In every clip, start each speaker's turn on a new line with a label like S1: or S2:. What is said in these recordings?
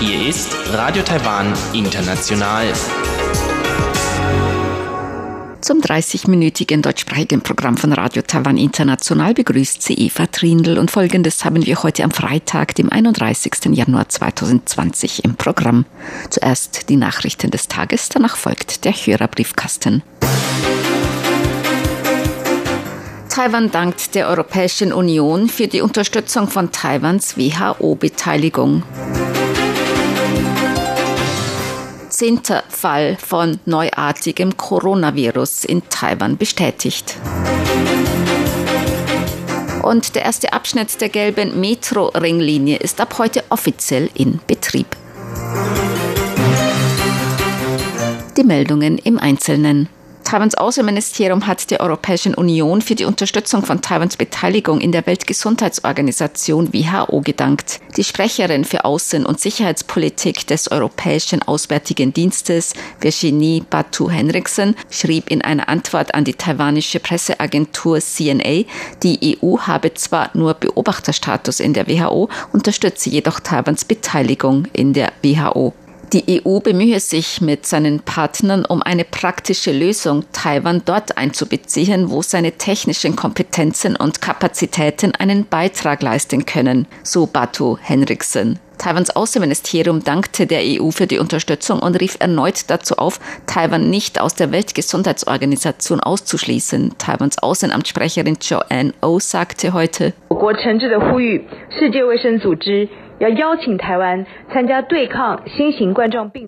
S1: Hier ist Radio Taiwan International.
S2: Zum 30-minütigen deutschsprachigen Programm von Radio Taiwan International begrüßt sie Eva Trindl und folgendes haben wir heute am Freitag, dem 31. Januar 2020 im Programm. Zuerst die Nachrichten des Tages, danach folgt der Hörerbriefkasten. Taiwan dankt der Europäischen Union für die Unterstützung von Taiwans WHO-Beteiligung. Zehnter Fall von neuartigem Coronavirus in Taiwan bestätigt. Und der erste Abschnitt der gelben Metro-Ringlinie ist ab heute offiziell in Betrieb. Die Meldungen im Einzelnen. Taiwans Außenministerium hat der Europäischen Union für die Unterstützung von Taiwans Beteiligung in der Weltgesundheitsorganisation WHO gedankt. Die Sprecherin für Außen- und Sicherheitspolitik des Europäischen Auswärtigen Dienstes, Virginie Batu Henriksen, schrieb in einer Antwort an die taiwanische Presseagentur CNA, die EU habe zwar nur Beobachterstatus in der WHO, unterstütze jedoch Taiwans Beteiligung in der WHO. Die EU bemühe sich mit seinen Partnern um eine praktische Lösung, Taiwan dort einzubeziehen, wo seine technischen Kompetenzen und Kapazitäten einen Beitrag leisten können, so Batu Henriksen. Taiwans Außenministerium dankte der EU für die Unterstützung und rief erneut dazu auf, Taiwan nicht aus der Weltgesundheitsorganisation auszuschließen. Taiwans Außenamtssprecherin Joanne O oh sagte heute,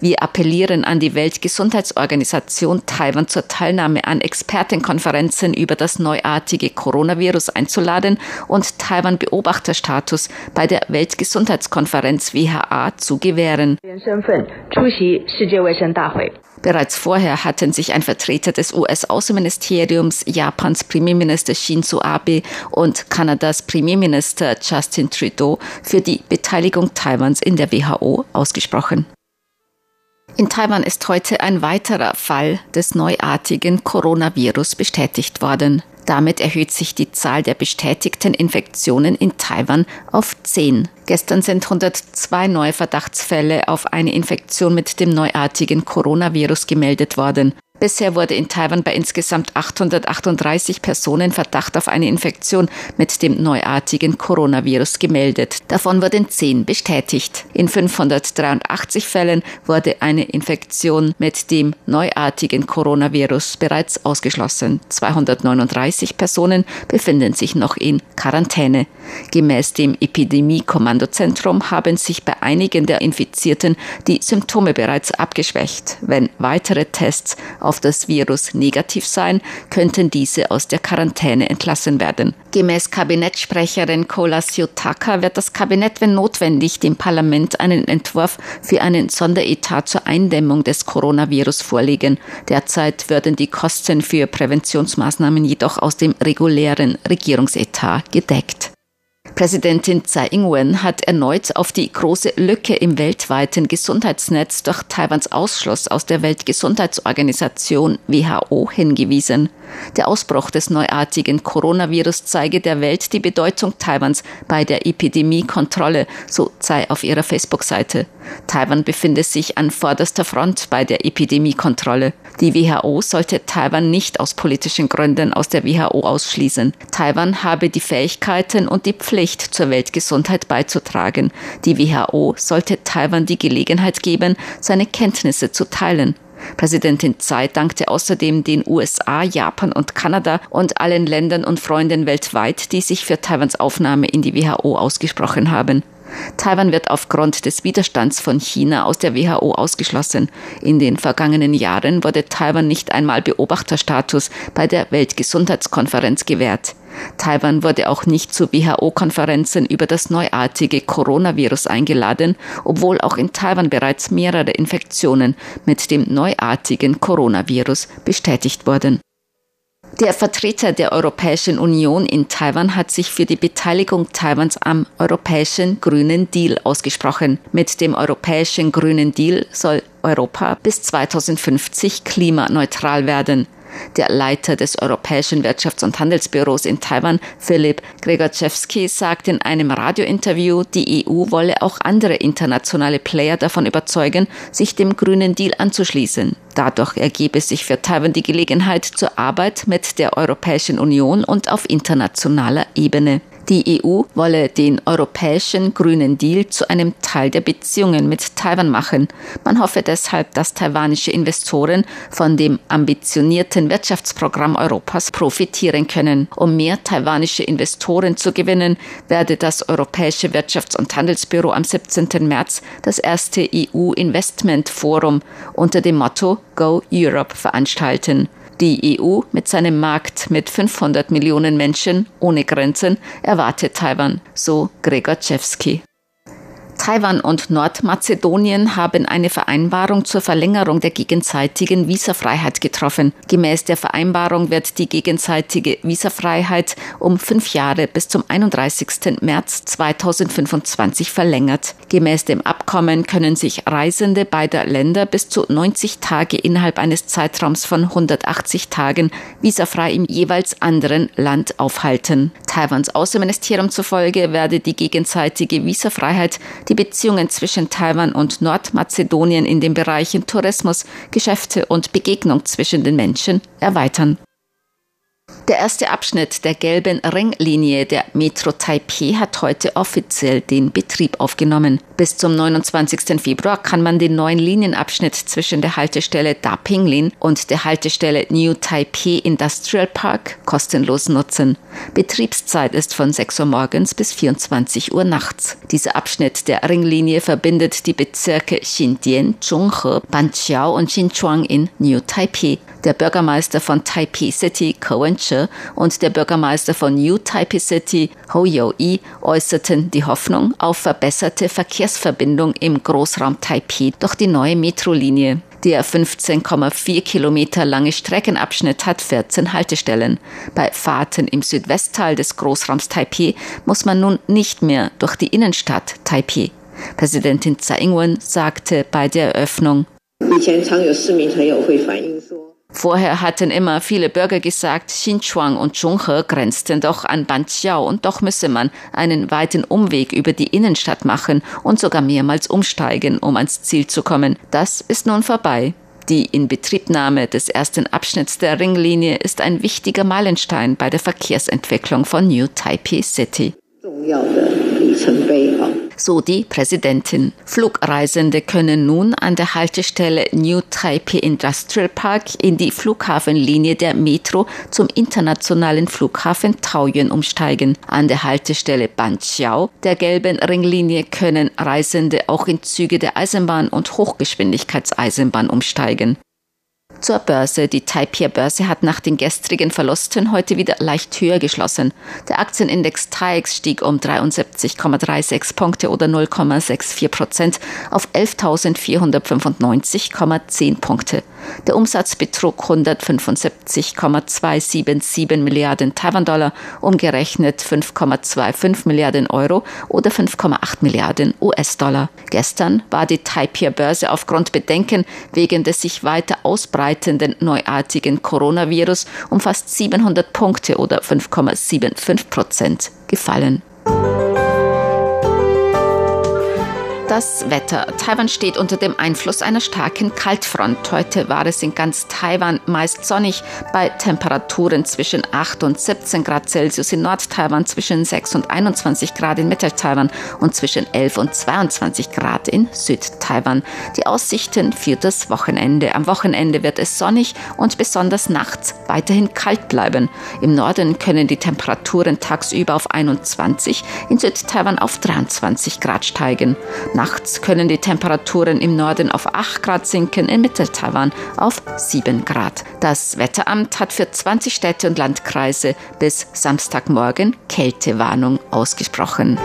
S2: wir appellieren an die Weltgesundheitsorganisation, Taiwan zur Teilnahme an Expertenkonferenzen über das neuartige Coronavirus einzuladen und Taiwan Beobachterstatus bei der Weltgesundheitskonferenz WHA zu gewähren. Bereits vorher hatten sich ein Vertreter des US-Außenministeriums, Japans Premierminister Shinzo Abe und Kanadas Premierminister Justin Trudeau für die Beteiligung Taiwans in der WHO ausgesprochen. In Taiwan ist heute ein weiterer Fall des neuartigen Coronavirus bestätigt worden. Damit erhöht sich die Zahl der bestätigten Infektionen in Taiwan auf 10. Gestern sind 102 neue Verdachtsfälle auf eine Infektion mit dem neuartigen Coronavirus gemeldet worden. Bisher wurde in Taiwan bei insgesamt 838 Personen Verdacht auf eine Infektion mit dem neuartigen Coronavirus gemeldet. Davon wurden 10 bestätigt. In 583 Fällen wurde eine Infektion mit dem neuartigen Coronavirus bereits ausgeschlossen. 239 Personen befinden sich noch in Quarantäne. Gemäß dem Epidemie-Kommandozentrum haben sich bei einigen der Infizierten die Symptome bereits abgeschwächt. Wenn weitere Tests auf auf das Virus negativ seien, könnten diese aus der Quarantäne entlassen werden. Gemäß Kabinettsprecherin Kola Siotaka wird das Kabinett, wenn notwendig, dem Parlament einen Entwurf für einen Sonderetat zur Eindämmung des Coronavirus vorlegen. Derzeit würden die Kosten für Präventionsmaßnahmen jedoch aus dem regulären Regierungsetat gedeckt. Präsidentin Tsai Ing-wen hat erneut auf die große Lücke im weltweiten Gesundheitsnetz durch Taiwans Ausschluss aus der Weltgesundheitsorganisation WHO hingewiesen. Der Ausbruch des neuartigen Coronavirus zeige der Welt die Bedeutung Taiwans bei der Epidemiekontrolle, so Tsai auf ihrer Facebook-Seite. Taiwan befinde sich an vorderster Front bei der Epidemiekontrolle. Die WHO sollte Taiwan nicht aus politischen Gründen aus der WHO ausschließen. Taiwan habe die Fähigkeiten und die Pflicht zur Weltgesundheit beizutragen. Die WHO sollte Taiwan die Gelegenheit geben, seine Kenntnisse zu teilen. Präsidentin Tsai dankte außerdem den USA, Japan und Kanada und allen Ländern und Freunden weltweit, die sich für Taiwans Aufnahme in die WHO ausgesprochen haben. Taiwan wird aufgrund des Widerstands von China aus der WHO ausgeschlossen. In den vergangenen Jahren wurde Taiwan nicht einmal Beobachterstatus bei der Weltgesundheitskonferenz gewährt. Taiwan wurde auch nicht zu WHO-Konferenzen über das neuartige Coronavirus eingeladen, obwohl auch in Taiwan bereits mehrere Infektionen mit dem neuartigen Coronavirus bestätigt wurden. Der Vertreter der Europäischen Union in Taiwan hat sich für die Beteiligung Taiwans am Europäischen Grünen Deal ausgesprochen. Mit dem Europäischen Grünen Deal soll Europa bis 2050 klimaneutral werden. Der Leiter des Europäischen Wirtschafts- und Handelsbüros in Taiwan, Philipp Gregorczewski, sagt in einem Radiointerview, die EU wolle auch andere internationale Player davon überzeugen, sich dem grünen Deal anzuschließen. Dadurch ergebe sich für Taiwan die Gelegenheit zur Arbeit mit der Europäischen Union und auf internationaler Ebene. Die EU wolle den europäischen grünen Deal zu einem Teil der Beziehungen mit Taiwan machen. Man hoffe deshalb, dass taiwanische Investoren von dem ambitionierten Wirtschaftsprogramm Europas profitieren können. Um mehr taiwanische Investoren zu gewinnen, werde das Europäische Wirtschafts- und Handelsbüro am 17. März das erste EU-Investment Forum unter dem Motto Go Europe veranstalten. Die EU mit seinem Markt mit 500 Millionen Menschen ohne Grenzen erwartet Taiwan, so Gregor Czewski. Taiwan und Nordmazedonien haben eine Vereinbarung zur Verlängerung der gegenseitigen Visafreiheit getroffen. Gemäß der Vereinbarung wird die gegenseitige Visafreiheit um fünf Jahre bis zum 31. März 2025 verlängert. Gemäß dem Abkommen können sich Reisende beider Länder bis zu 90 Tage innerhalb eines Zeitraums von 180 Tagen visafrei im jeweils anderen Land aufhalten. Taiwans Außenministerium zufolge werde die gegenseitige Visafreiheit die Beziehungen zwischen Taiwan und Nordmazedonien in den Bereichen Tourismus, Geschäfte und Begegnung zwischen den Menschen erweitern. Der erste Abschnitt der gelben Ringlinie der Metro Taipei hat heute offiziell den Betrieb aufgenommen. Bis zum 29. Februar kann man den neuen Linienabschnitt zwischen der Haltestelle Da Pinglin und der Haltestelle New Taipei Industrial Park kostenlos nutzen. Betriebszeit ist von 6 Uhr morgens bis 24 Uhr nachts. Dieser Abschnitt der Ringlinie verbindet die Bezirke Xindian, Zhonghe, Banqiao und Xinchuang in New Taipei. Der Bürgermeister von Taipei City, Ko Wen-che, und der Bürgermeister von New Taipei City, Ho Yo-i, äußerten die Hoffnung auf verbesserte Verkehrsverbindung im Großraum Taipei durch die neue Metrolinie. Der 15,4 Kilometer lange Streckenabschnitt hat 14 Haltestellen. Bei Fahrten im Südwestteil des Großraums Taipei muss man nun nicht mehr durch die Innenstadt Taipei. Präsidentin Tsai Ing-wen sagte bei der Eröffnung, Vorher hatten immer viele Bürger gesagt, Xinchuang und Zhonghe grenzten doch an Banqiao und doch müsse man einen weiten Umweg über die Innenstadt machen und sogar mehrmals umsteigen, um ans Ziel zu kommen. Das ist nun vorbei. Die Inbetriebnahme des ersten Abschnitts der Ringlinie ist ein wichtiger Meilenstein bei der Verkehrsentwicklung von New Taipei City so die Präsidentin. Flugreisende können nun an der Haltestelle New Taipei Industrial Park in die Flughafenlinie der Metro zum internationalen Flughafen Taoyuan umsteigen. An der Haltestelle Banqiao der gelben Ringlinie können Reisende auch in Züge der Eisenbahn und Hochgeschwindigkeitseisenbahn umsteigen. Zur Börse. Die Taipei-Börse hat nach den gestrigen Verlusten heute wieder leicht höher geschlossen. Der Aktienindex TAIEX stieg um 73,36 Punkte oder 0,64 Prozent auf 11.495,10 Punkte. Der Umsatz betrug 175,277 Milliarden Taiwan-Dollar, umgerechnet 5,25 Milliarden Euro oder 5,8 Milliarden US-Dollar. Gestern war die Taipei-Börse aufgrund Bedenken wegen des sich weiter ausbreitenden neuartigen Coronavirus um fast 700 Punkte oder 5,75 Prozent gefallen. Das Wetter. Taiwan steht unter dem Einfluss einer starken Kaltfront. Heute war es in ganz Taiwan meist sonnig bei Temperaturen zwischen 8 und 17 Grad Celsius in Nord-Taiwan, zwischen 6 und 21 Grad in Mittel-Taiwan und zwischen 11 und 22 Grad in Süd-Taiwan. Die Aussichten für das Wochenende. Am Wochenende wird es sonnig und besonders nachts weiterhin kalt bleiben. Im Norden können die Temperaturen tagsüber auf 21, in Süd-Taiwan auf 23 Grad steigen. Nachts können die Temperaturen im Norden auf 8 Grad sinken, in Mittel-Taiwan auf 7 Grad. Das Wetteramt hat für 20 Städte und Landkreise bis Samstagmorgen Kältewarnung ausgesprochen.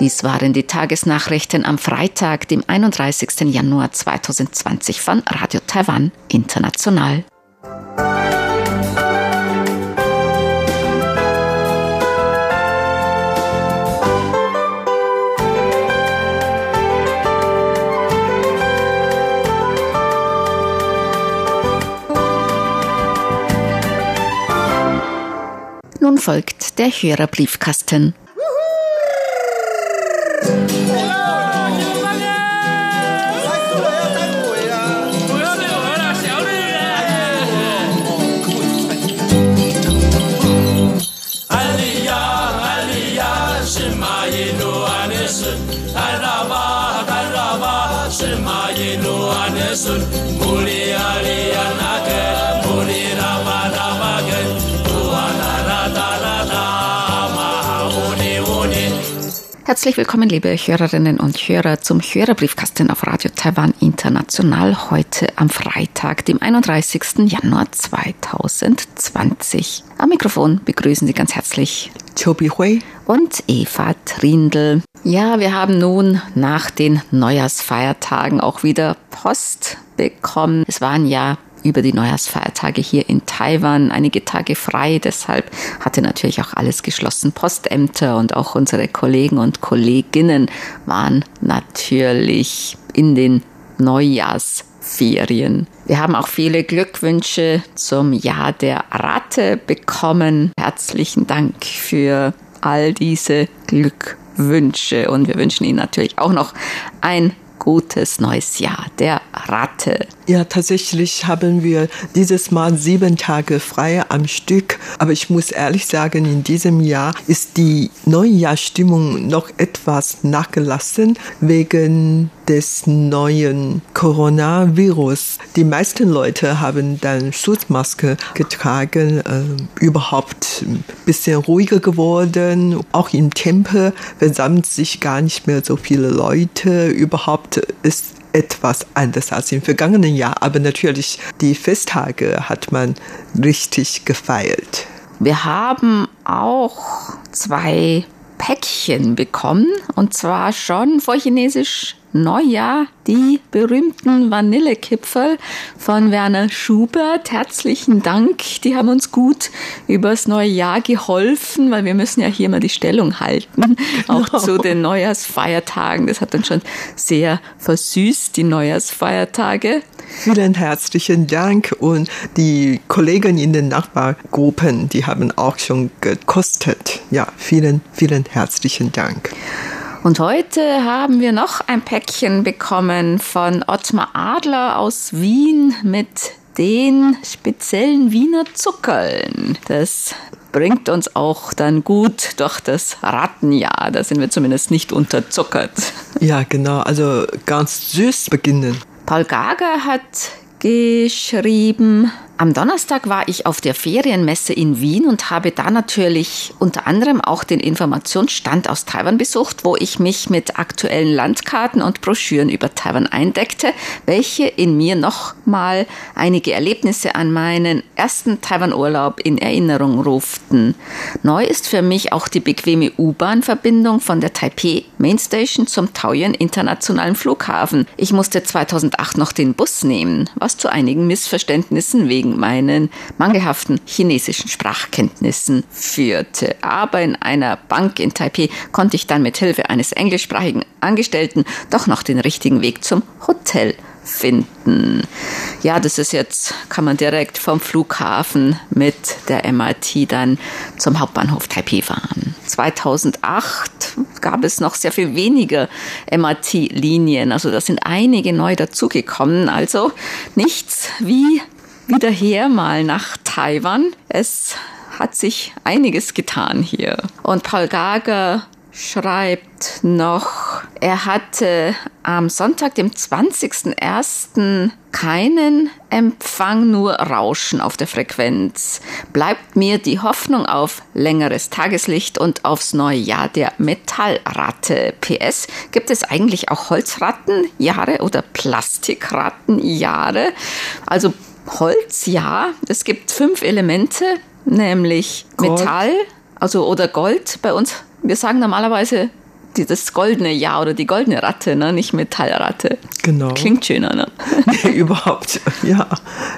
S2: Dies waren die Tagesnachrichten am Freitag, dem 31. Januar 2020 von Radio Taiwan International. Folgt der Hörerbriefkasten.
S3: sun
S2: Herzlich willkommen, liebe Hörerinnen und Hörer, zum Hörerbriefkasten auf Radio Taiwan International heute am Freitag, dem 31. Januar 2020. Am Mikrofon begrüßen Sie ganz herzlich
S4: Chobi Hui
S2: und Eva Trindl. Ja, wir haben nun nach den Neujahrsfeiertagen auch wieder Post bekommen. Es waren ja über die Neujahrsfeiertage hier in Taiwan einige Tage frei. Deshalb hatte natürlich auch alles geschlossen. Postämter und auch unsere Kollegen und Kolleginnen waren natürlich in den Neujahrsferien. Wir haben auch viele Glückwünsche zum Jahr der Ratte bekommen. Herzlichen Dank für all diese Glückwünsche. Wünsche und wir wünschen Ihnen natürlich auch noch ein gutes neues Jahr der Ratte.
S4: Ja, tatsächlich haben wir dieses Mal sieben Tage frei am Stück. Aber ich muss ehrlich sagen, in diesem Jahr ist die Neujahrsstimmung noch etwas nachgelassen wegen des neuen Coronavirus. Die meisten Leute haben dann Schutzmaske getragen, äh, überhaupt ein bisschen ruhiger geworden. Auch im Tempel versammelt sich gar nicht mehr so viele Leute. Überhaupt ist etwas anders als im vergangenen Jahr. Aber natürlich, die Festtage hat man richtig gefeiert.
S2: Wir haben auch zwei Päckchen bekommen und zwar schon vor Chinesisch Neujahr die berühmten Vanillekipferl von Werner Schubert. Herzlichen Dank. Die haben uns gut übers neue Jahr geholfen, weil wir müssen ja hier mal die Stellung halten, auch no. zu den Neujahrsfeiertagen. Das hat dann schon sehr versüßt, die Neujahrsfeiertage.
S4: Vielen herzlichen Dank und die Kollegen in den Nachbargruppen, die haben auch schon gekostet. Ja, vielen, vielen herzlichen Dank.
S2: Und heute haben wir noch ein Päckchen bekommen von Ottmar Adler aus Wien mit den speziellen Wiener Zuckerln. Das bringt uns auch dann gut durch das Rattenjahr. Da sind wir zumindest nicht unterzuckert.
S4: Ja, genau. Also ganz süß beginnen.
S2: Paul Gager hat geschrieben, am Donnerstag war ich auf der Ferienmesse in Wien und habe da natürlich unter anderem auch den Informationsstand aus Taiwan besucht, wo ich mich mit aktuellen Landkarten und Broschüren über Taiwan eindeckte, welche in mir nochmal einige Erlebnisse an meinen ersten Taiwan-Urlaub in Erinnerung ruften. Neu ist für mich auch die bequeme U-Bahn-Verbindung von der Taipei Mainstation zum Taoyuan Internationalen Flughafen. Ich musste 2008 noch den Bus nehmen, was zu einigen Missverständnissen wegen wegen meinen mangelhaften chinesischen Sprachkenntnissen führte. Aber in einer Bank in Taipei konnte ich dann mit Hilfe eines englischsprachigen Angestellten doch noch den richtigen Weg zum Hotel finden. Ja, das ist jetzt, kann man direkt vom Flughafen mit der MRT dann zum Hauptbahnhof Taipei fahren. 2008 gab es noch sehr viel weniger MRT-Linien, also da sind einige neu dazugekommen, also nichts wie wieder her mal nach Taiwan. Es hat sich einiges getan hier. Und Paul Gager schreibt noch, er hatte am Sonntag, dem 20.01. keinen Empfang, nur Rauschen auf der Frequenz. Bleibt mir die Hoffnung auf längeres Tageslicht und aufs neue Jahr der Metallratte. PS, gibt es eigentlich auch Holzrattenjahre oder Plastikrattenjahre? Also Holz, ja. Es gibt fünf Elemente, nämlich Gold. Metall, also oder Gold. Bei uns, wir sagen normalerweise die, das goldene Jahr oder die goldene Ratte, ne? nicht Metallratte.
S4: Genau.
S2: Klingt schöner, ne?
S4: nee, überhaupt, ja.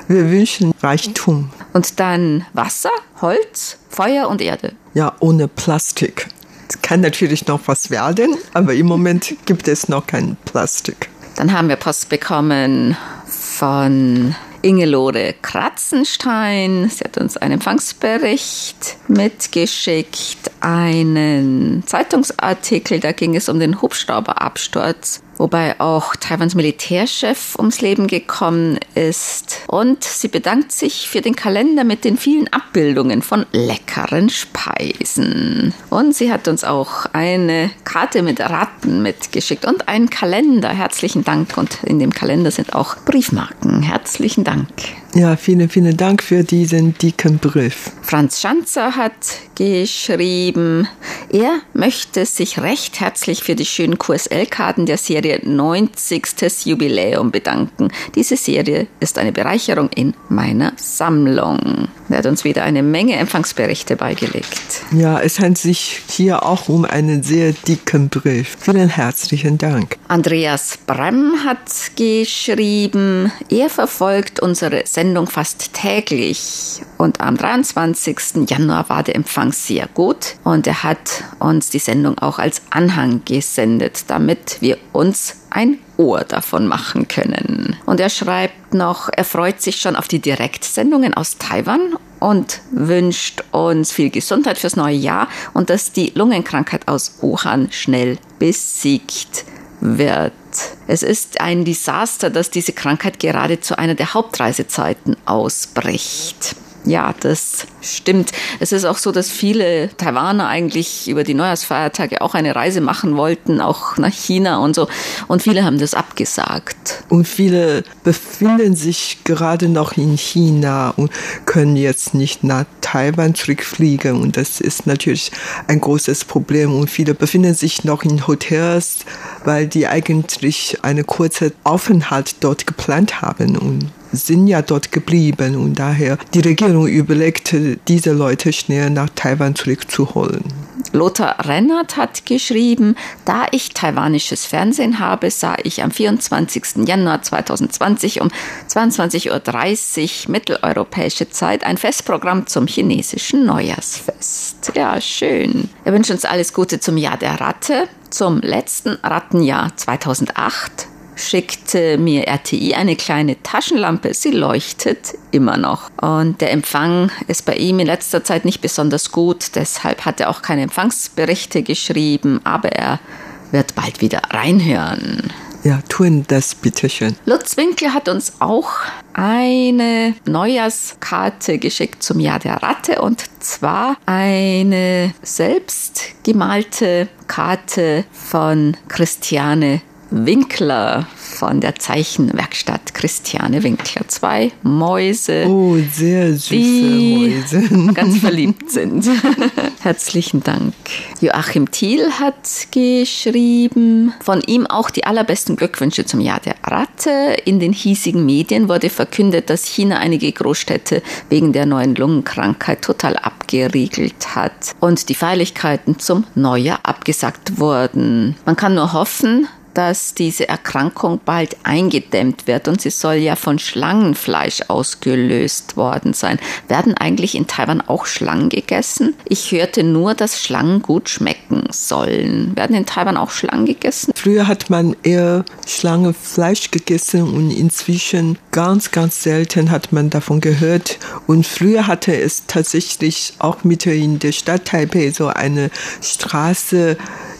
S4: Wir wünschen Reichtum.
S2: Und dann Wasser, Holz, Feuer und Erde.
S4: Ja, ohne Plastik. Es kann natürlich noch was werden, aber im Moment gibt es noch kein Plastik.
S2: Dann haben wir Post bekommen von Ingelore Kratzenstein. Sie hat uns einen Empfangsbericht mitgeschickt, einen Zeitungsartikel, da ging es um den Hubschrauberabsturz wobei auch Taiwans Militärchef ums Leben gekommen ist. Und sie bedankt sich für den Kalender mit den vielen Abbildungen von leckeren Speisen. Und sie hat uns auch eine Karte mit Ratten mitgeschickt und einen Kalender. Herzlichen Dank. Und in dem Kalender sind auch Briefmarken. Herzlichen Dank.
S4: Ja, vielen, vielen Dank für diesen dicken Brief.
S2: Franz Schanzer hat geschrieben, er möchte sich recht herzlich für die schönen QSL-Karten der Serie 90. Jubiläum bedanken. Diese Serie ist eine Bereicherung in meiner Sammlung. Er hat uns wieder eine Menge Empfangsberichte beigelegt.
S4: Ja, es handelt sich hier auch um einen sehr dicken Brief. Vielen herzlichen Dank.
S2: Andreas Brem hat geschrieben, er verfolgt unsere Sendung fast täglich und am 23. Januar war der Empfang sehr gut und er hat uns die Sendung auch als Anhang gesendet, damit wir uns ein Ohr davon machen können. Und er schreibt noch, er freut sich schon auf die Direktsendungen aus Taiwan und wünscht uns viel Gesundheit fürs neue Jahr und dass die Lungenkrankheit aus Wuhan schnell besiegt wird. Es ist ein Desaster, dass diese Krankheit gerade zu einer der Hauptreisezeiten ausbricht. Ja, das stimmt. Es ist auch so, dass viele Taiwaner eigentlich über die Neujahrsfeiertage auch eine Reise machen wollten, auch nach China und so. Und viele haben das abgesagt.
S4: Und viele befinden sich gerade noch in China und können jetzt nicht nach Taiwan zurückfliegen. Und das ist natürlich ein großes Problem. Und viele befinden sich noch in Hotels, weil die eigentlich eine kurze Aufenthalt dort geplant haben. Und sind ja dort geblieben und daher die Regierung überlegte, diese Leute schnell nach Taiwan zurückzuholen.
S2: Lothar Rennert hat geschrieben, da ich taiwanisches Fernsehen habe, sah ich am 24. Januar 2020 um 22.30 Uhr mitteleuropäische Zeit ein Festprogramm zum chinesischen Neujahrsfest. Ja, schön. Wir wünschen uns alles Gute zum Jahr der Ratte, zum letzten Rattenjahr 2008 schickte mir RTI eine kleine Taschenlampe. Sie leuchtet immer noch. Und der Empfang ist bei ihm in letzter Zeit nicht besonders gut. Deshalb hat er auch keine Empfangsberichte geschrieben. Aber er wird bald wieder reinhören.
S4: Ja, tun das bitte schön.
S2: Lutz Winkler hat uns auch eine Neujahrskarte geschickt zum Jahr der Ratte und zwar eine selbstgemalte Karte von Christiane Winkler von der Zeichenwerkstatt Christiane Winkler. Zwei Mäuse.
S4: Oh, sehr süße
S2: die
S4: Mäuse.
S2: ganz verliebt sind. Herzlichen Dank. Joachim Thiel hat geschrieben, von ihm auch die allerbesten Glückwünsche zum Jahr der Ratte. In den hiesigen Medien wurde verkündet, dass China einige Großstädte wegen der neuen Lungenkrankheit total abgeriegelt hat und die Feierlichkeiten zum Neujahr abgesagt wurden. Man kann nur hoffen, dass diese Erkrankung bald eingedämmt wird und sie soll ja von Schlangenfleisch ausgelöst worden sein. Werden eigentlich in Taiwan auch Schlangen gegessen? Ich hörte nur, dass Schlangen gut schmecken sollen. Werden in Taiwan auch Schlangen gegessen?
S4: Früher hat man eher Schlangenfleisch gegessen und inzwischen ganz, ganz selten hat man davon gehört. Und früher hatte es tatsächlich auch mitten in der Stadt Taipei so eine Straße,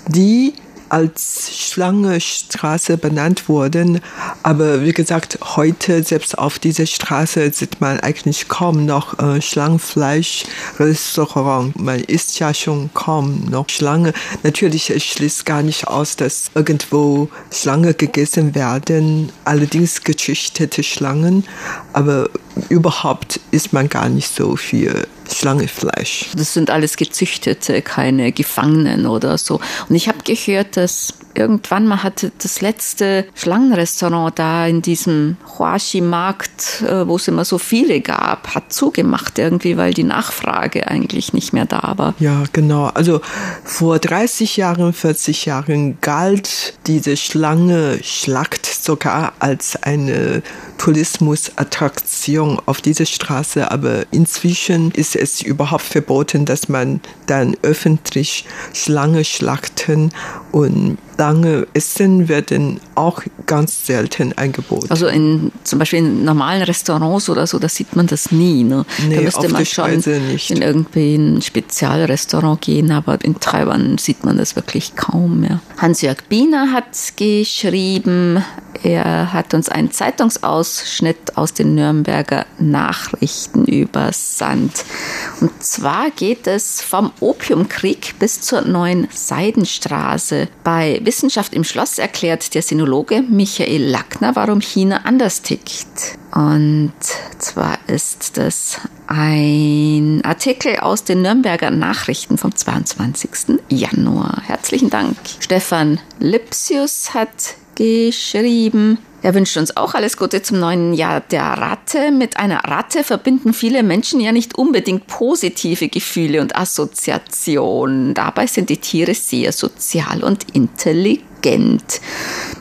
S4: die als Schlangestraße benannt wurden. Aber wie gesagt, heute selbst auf dieser Straße sieht man eigentlich kaum noch äh, Schlangenfleisch-Restaurant. Man isst ja schon kaum noch Schlange. Natürlich schließt gar nicht aus, dass irgendwo Schlange gegessen werden. Allerdings gezüchtete Schlangen. Aber überhaupt isst man gar nicht so viel Schlangefleisch.
S2: Das sind alles gezüchtete, keine Gefangenen oder so. Und ich habe gehört, dass irgendwann mal hatte das letzte Schlangenrestaurant da in diesem Huashi-Markt, äh, wo es immer so viele gab, hat zugemacht irgendwie, weil die Nachfrage eigentlich nicht mehr da war.
S4: Ja, genau. Also vor 30 Jahren, 40 Jahren galt diese Schlange-Schlacht sogar als eine Tourismusattraktion auf dieser Straße, aber inzwischen ist es überhaupt verboten, dass man dann öffentlich Schlange schlachten und lange Essen werden auch ganz selten angeboten.
S2: Also in zum Beispiel in normalen Restaurants oder so, da sieht man das nie. Ne?
S4: Nee,
S2: da müsste
S4: auf
S2: man schon in irgendwie ein Spezialrestaurant gehen, aber in Taiwan sieht man das wirklich kaum mehr. Hans-Jörg Biener hat geschrieben, er hat uns einen Zeitungsausschnitt aus den Nürnberger Nachrichten übersandt. Und zwar geht es vom Opiumkrieg bis zur neuen Seidenstraße. Bei Wissenschaft im Schloss erklärt der Sinologe Michael Lackner, warum China anders tickt. Und zwar ist das ein Artikel aus den Nürnberger Nachrichten vom 22. Januar. Herzlichen Dank. Stefan Lipsius hat geschrieben. Er wünscht uns auch alles Gute zum neuen Jahr der Ratte. Mit einer Ratte verbinden viele Menschen ja nicht unbedingt positive Gefühle und Assoziationen. Dabei sind die Tiere sehr sozial und intelligent.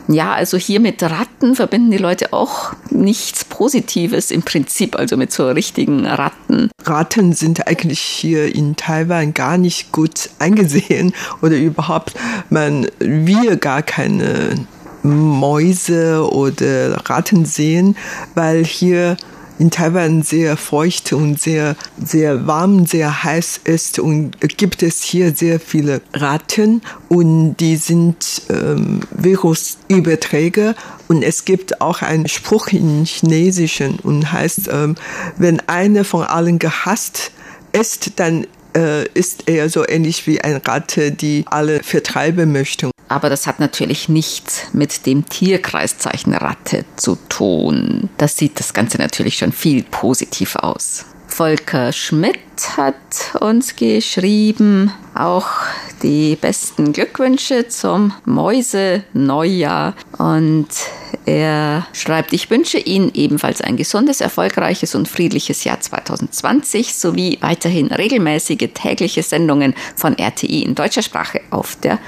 S2: Ja, also hier mit Ratten verbinden die Leute auch nichts Positives im Prinzip, also mit so richtigen Ratten.
S4: Ratten sind eigentlich hier in Taiwan gar nicht gut eingesehen oder überhaupt, man will gar keine Mäuse oder Ratten sehen, weil hier in Taiwan sehr feucht und sehr, sehr warm, sehr heiß ist und gibt es hier sehr viele Ratten und die sind ähm, Virusüberträger und es gibt auch einen Spruch in Chinesischen und heißt, ähm, wenn einer von allen gehasst ist, dann äh, ist er so ähnlich wie eine Ratte, die alle vertreiben möchte.
S2: Aber das hat natürlich nichts mit dem Tierkreiszeichen Ratte zu tun. Das sieht das Ganze natürlich schon viel positiver aus. Volker Schmidt hat uns geschrieben, auch die besten Glückwünsche zum Mäuse-Neujahr. Und er schreibt, ich wünsche Ihnen ebenfalls ein gesundes, erfolgreiches und friedliches Jahr 2020 sowie weiterhin regelmäßige tägliche Sendungen von RTI in deutscher Sprache auf der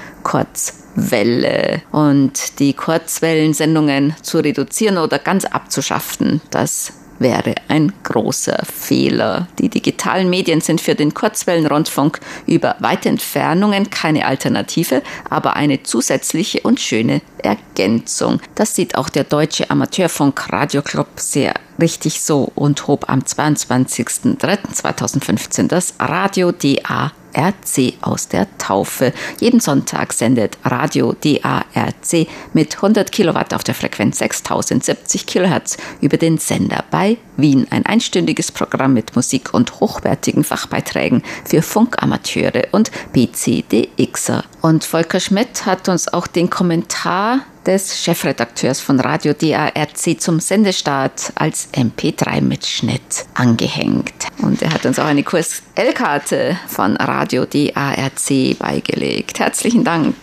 S2: Kurzwelle. Und die Kurzwellensendungen zu reduzieren oder ganz abzuschaffen, das wäre ein großer Fehler. Die digitalen Medien sind für den Kurzwellenrundfunk über weite Entfernungen keine Alternative, aber eine zusätzliche und schöne Ergänzung. Das sieht auch der Deutsche Amateurfunk Radioclub sehr richtig so und hob am 22.03.2015 das Radio DA RC aus der Taufe. Jeden Sonntag sendet Radio DARC mit 100 Kilowatt auf der Frequenz 6070 Kilohertz über den Sender bei Wien. Ein einstündiges Programm mit Musik und hochwertigen Fachbeiträgen für Funkamateure und PCDXer. Und Volker Schmidt hat uns auch den Kommentar des Chefredakteurs von Radio DARC zum Sendestart als MP3-Mitschnitt angehängt. Und er hat uns auch eine Kurs-L-Karte von Radio DARC beigelegt. Herzlichen Dank.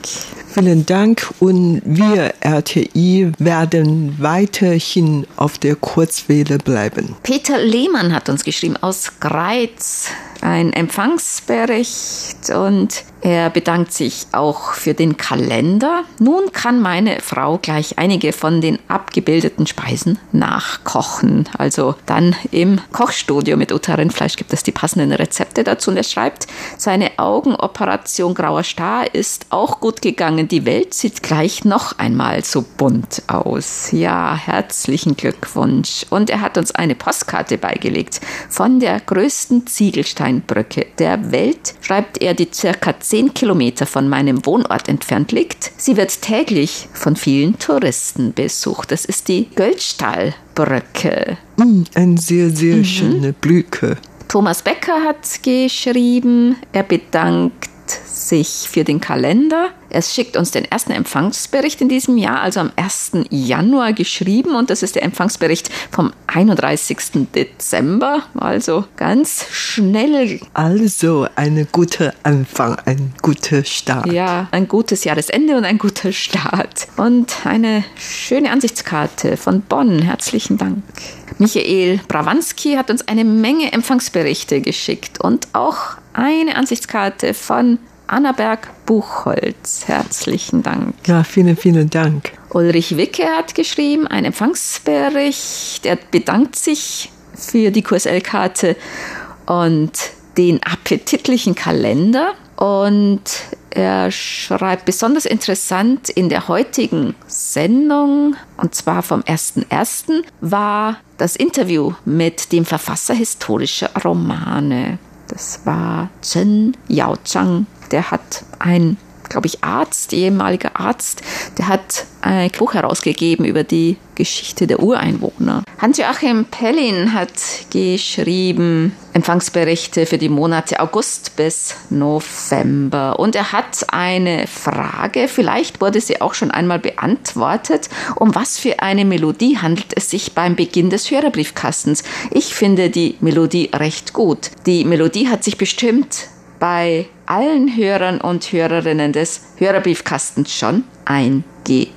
S4: Vielen Dank und wir RTI werden weiterhin auf der Kurzwelle bleiben.
S2: Peter Lehmann hat uns geschrieben aus Greiz ein Empfangsbericht und er bedankt sich auch für den Kalender. Nun kann meine Frau gleich einige von den abgebildeten Speisen nachkochen. Also dann im Kochstudio mit Uta Rindfleisch gibt es die passenden Rezepte dazu. Und er schreibt, seine Augenoperation Grauer Star ist auch gut gegangen. Die Welt sieht gleich noch einmal so bunt aus. Ja, herzlichen Glückwunsch. Und er hat uns eine Postkarte beigelegt von der größten Ziegelsteinbrücke der Welt, schreibt er, die circa 10 Kilometer von meinem Wohnort entfernt liegt. Sie wird täglich von vielen Touristen besucht. Das ist die Göldstahlbrücke.
S4: Mm, eine sehr, sehr schöne Brücke.
S2: Thomas Becker hat geschrieben, er bedankt sich für den Kalender. Es schickt uns den ersten Empfangsbericht in diesem Jahr, also am 1. Januar geschrieben und das ist der Empfangsbericht vom 31. Dezember, also ganz schnell.
S4: Also ein guter Anfang, ein guter Start.
S2: Ja, ein gutes Jahresende und ein guter Start. Und eine schöne Ansichtskarte von Bonn. Herzlichen Dank. Michael Brawanski hat uns eine Menge Empfangsberichte geschickt und auch eine Ansichtskarte von Annaberg Buchholz. Herzlichen Dank.
S4: Ja, vielen, vielen Dank.
S2: Ulrich Wicke hat geschrieben, ein Empfangsbericht. Er bedankt sich für die QSL-Karte und den appetitlichen Kalender und er schreibt besonders interessant in der heutigen Sendung, und zwar vom 1.1., war das Interview mit dem Verfasser historischer Romane. Das war Chen Yaozhang. Der hat ein glaube ich, Arzt, ehemaliger Arzt, der hat ein Buch herausgegeben über die Geschichte der Ureinwohner. Hans-Joachim Pellin hat geschrieben Empfangsberichte für die Monate August bis November. Und er hat eine Frage, vielleicht wurde sie auch schon einmal beantwortet. Um was für eine Melodie handelt es sich beim Beginn des Hörerbriefkastens? Ich finde die Melodie recht gut. Die Melodie hat sich bestimmt bei allen Hörern und Hörerinnen des Hörerbriefkastens schon eingeprägt.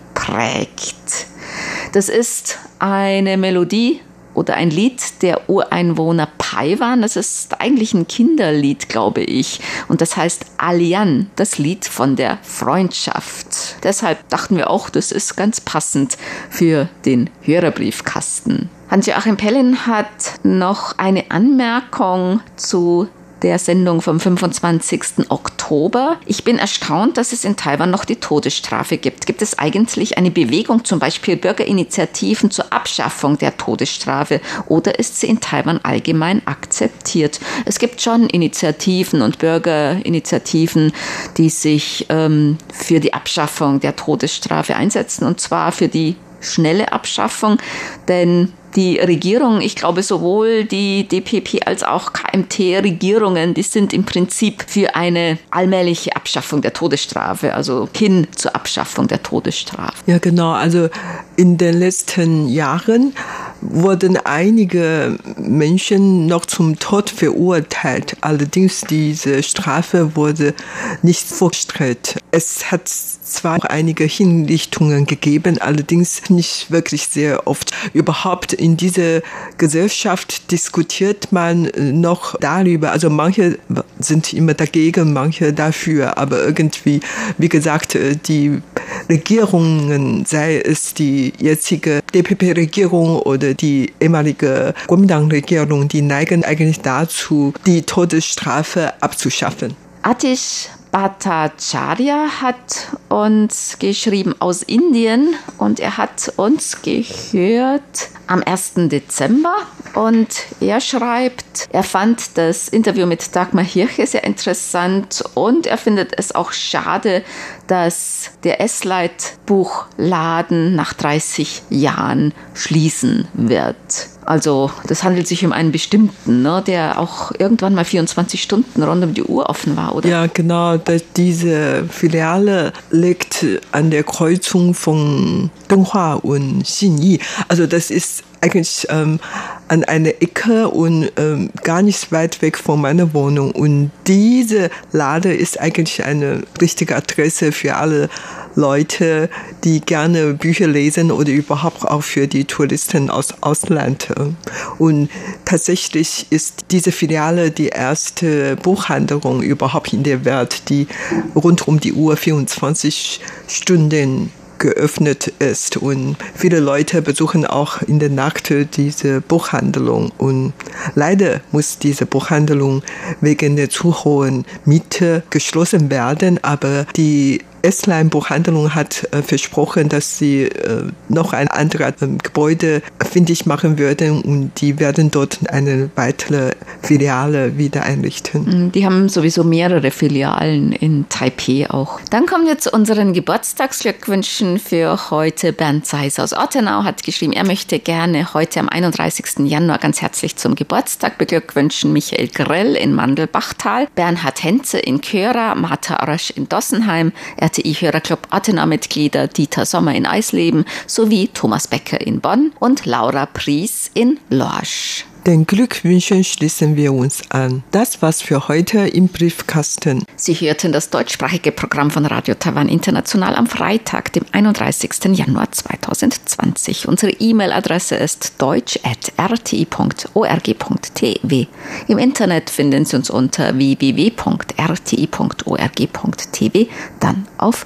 S2: Das ist eine Melodie oder ein Lied der Ureinwohner Paiwan. Das ist eigentlich ein Kinderlied, glaube ich. Und das heißt Alian, das Lied von der Freundschaft. Deshalb dachten wir auch, das ist ganz passend für den Hörerbriefkasten. Hans-Joachim Pellin hat noch eine Anmerkung zu der Sendung vom 25. Oktober. Ich bin erstaunt, dass es in Taiwan noch die Todesstrafe gibt. Gibt es eigentlich eine Bewegung, zum Beispiel Bürgerinitiativen zur Abschaffung der Todesstrafe oder ist sie in Taiwan allgemein akzeptiert? Es gibt schon Initiativen und Bürgerinitiativen, die sich ähm, für die Abschaffung der Todesstrafe einsetzen und zwar für die schnelle Abschaffung, denn die Regierung, ich glaube sowohl die DPP als auch KMT-Regierungen, die sind im Prinzip für eine allmähliche Abschaffung der Todesstrafe, also hin zur Abschaffung der Todesstrafe.
S4: Ja, genau. Also in den letzten Jahren wurden einige Menschen noch zum Tod verurteilt. Allerdings diese Strafe wurde nicht vorgestellt. Es hat zwar einige Hinrichtungen gegeben, allerdings nicht wirklich sehr oft. Überhaupt in dieser Gesellschaft diskutiert man noch darüber. Also manche sind immer dagegen, manche dafür, aber irgendwie, wie gesagt, die Regierungen, sei es die jetzige DPP-Regierung oder die ehemalige Kuomintang-Regierung, die neigen eigentlich dazu, die Todesstrafe abzuschaffen.
S2: Atish Bhattacharya hat uns geschrieben aus Indien und er hat uns gehört am 1. Dezember und er schreibt, er fand das Interview mit Dagmar Hirche sehr interessant und er findet es auch schade, dass der S-Leit-Buchladen nach 30 Jahren schließen wird. Also das handelt sich um einen bestimmten, ne, der auch irgendwann mal 24 Stunden rund um die Uhr offen war, oder?
S4: Ja, genau. Diese Filiale liegt an der Kreuzung von Donghua und Xinyi. Also das ist eigentlich ähm, an einer Ecke und ähm, gar nicht weit weg von meiner Wohnung. Und diese Lade ist eigentlich eine richtige Adresse für alle Leute, die gerne Bücher lesen oder überhaupt auch für die Touristen aus Ausland. Und tatsächlich ist diese Filiale die erste Buchhandlung überhaupt in der Welt, die rund um die Uhr 24 Stunden geöffnet ist. Und viele Leute besuchen auch in der Nacht diese Buchhandlung. Und leider muss diese Buchhandlung wegen der zu hohen Miete geschlossen werden. Aber die S-Line-Buchhandlung hat äh, versprochen, dass sie äh, noch ein anderes äh, Gebäude findig machen würden und die werden dort eine weitere Filiale wieder einrichten.
S2: Mm, die haben sowieso mehrere Filialen in Taipei auch. Dann kommen wir zu unseren Geburtstagsglückwünschen für heute. Bernd Seis aus Ottenau hat geschrieben, er möchte gerne heute am 31. Januar ganz herzlich zum Geburtstag beglückwünschen Michael Grell in Mandelbachtal, Bernhard Henze in Köra, Martha Arasch in Dossenheim, er RTI-Hörerclub Athena-Mitglieder Dieter Sommer in Eisleben sowie Thomas Becker in Bonn und Laura Pries in Lorsch.
S4: Den Glückwünschen schließen wir uns an. Das war's für heute im Briefkasten.
S2: Sie hörten das deutschsprachige Programm von Radio Taiwan International am Freitag, dem 31. Januar 2020. Unsere E-Mail-Adresse ist deutsch.rti.org.tw. Im Internet finden Sie uns unter www.rti.org.tw, dann auf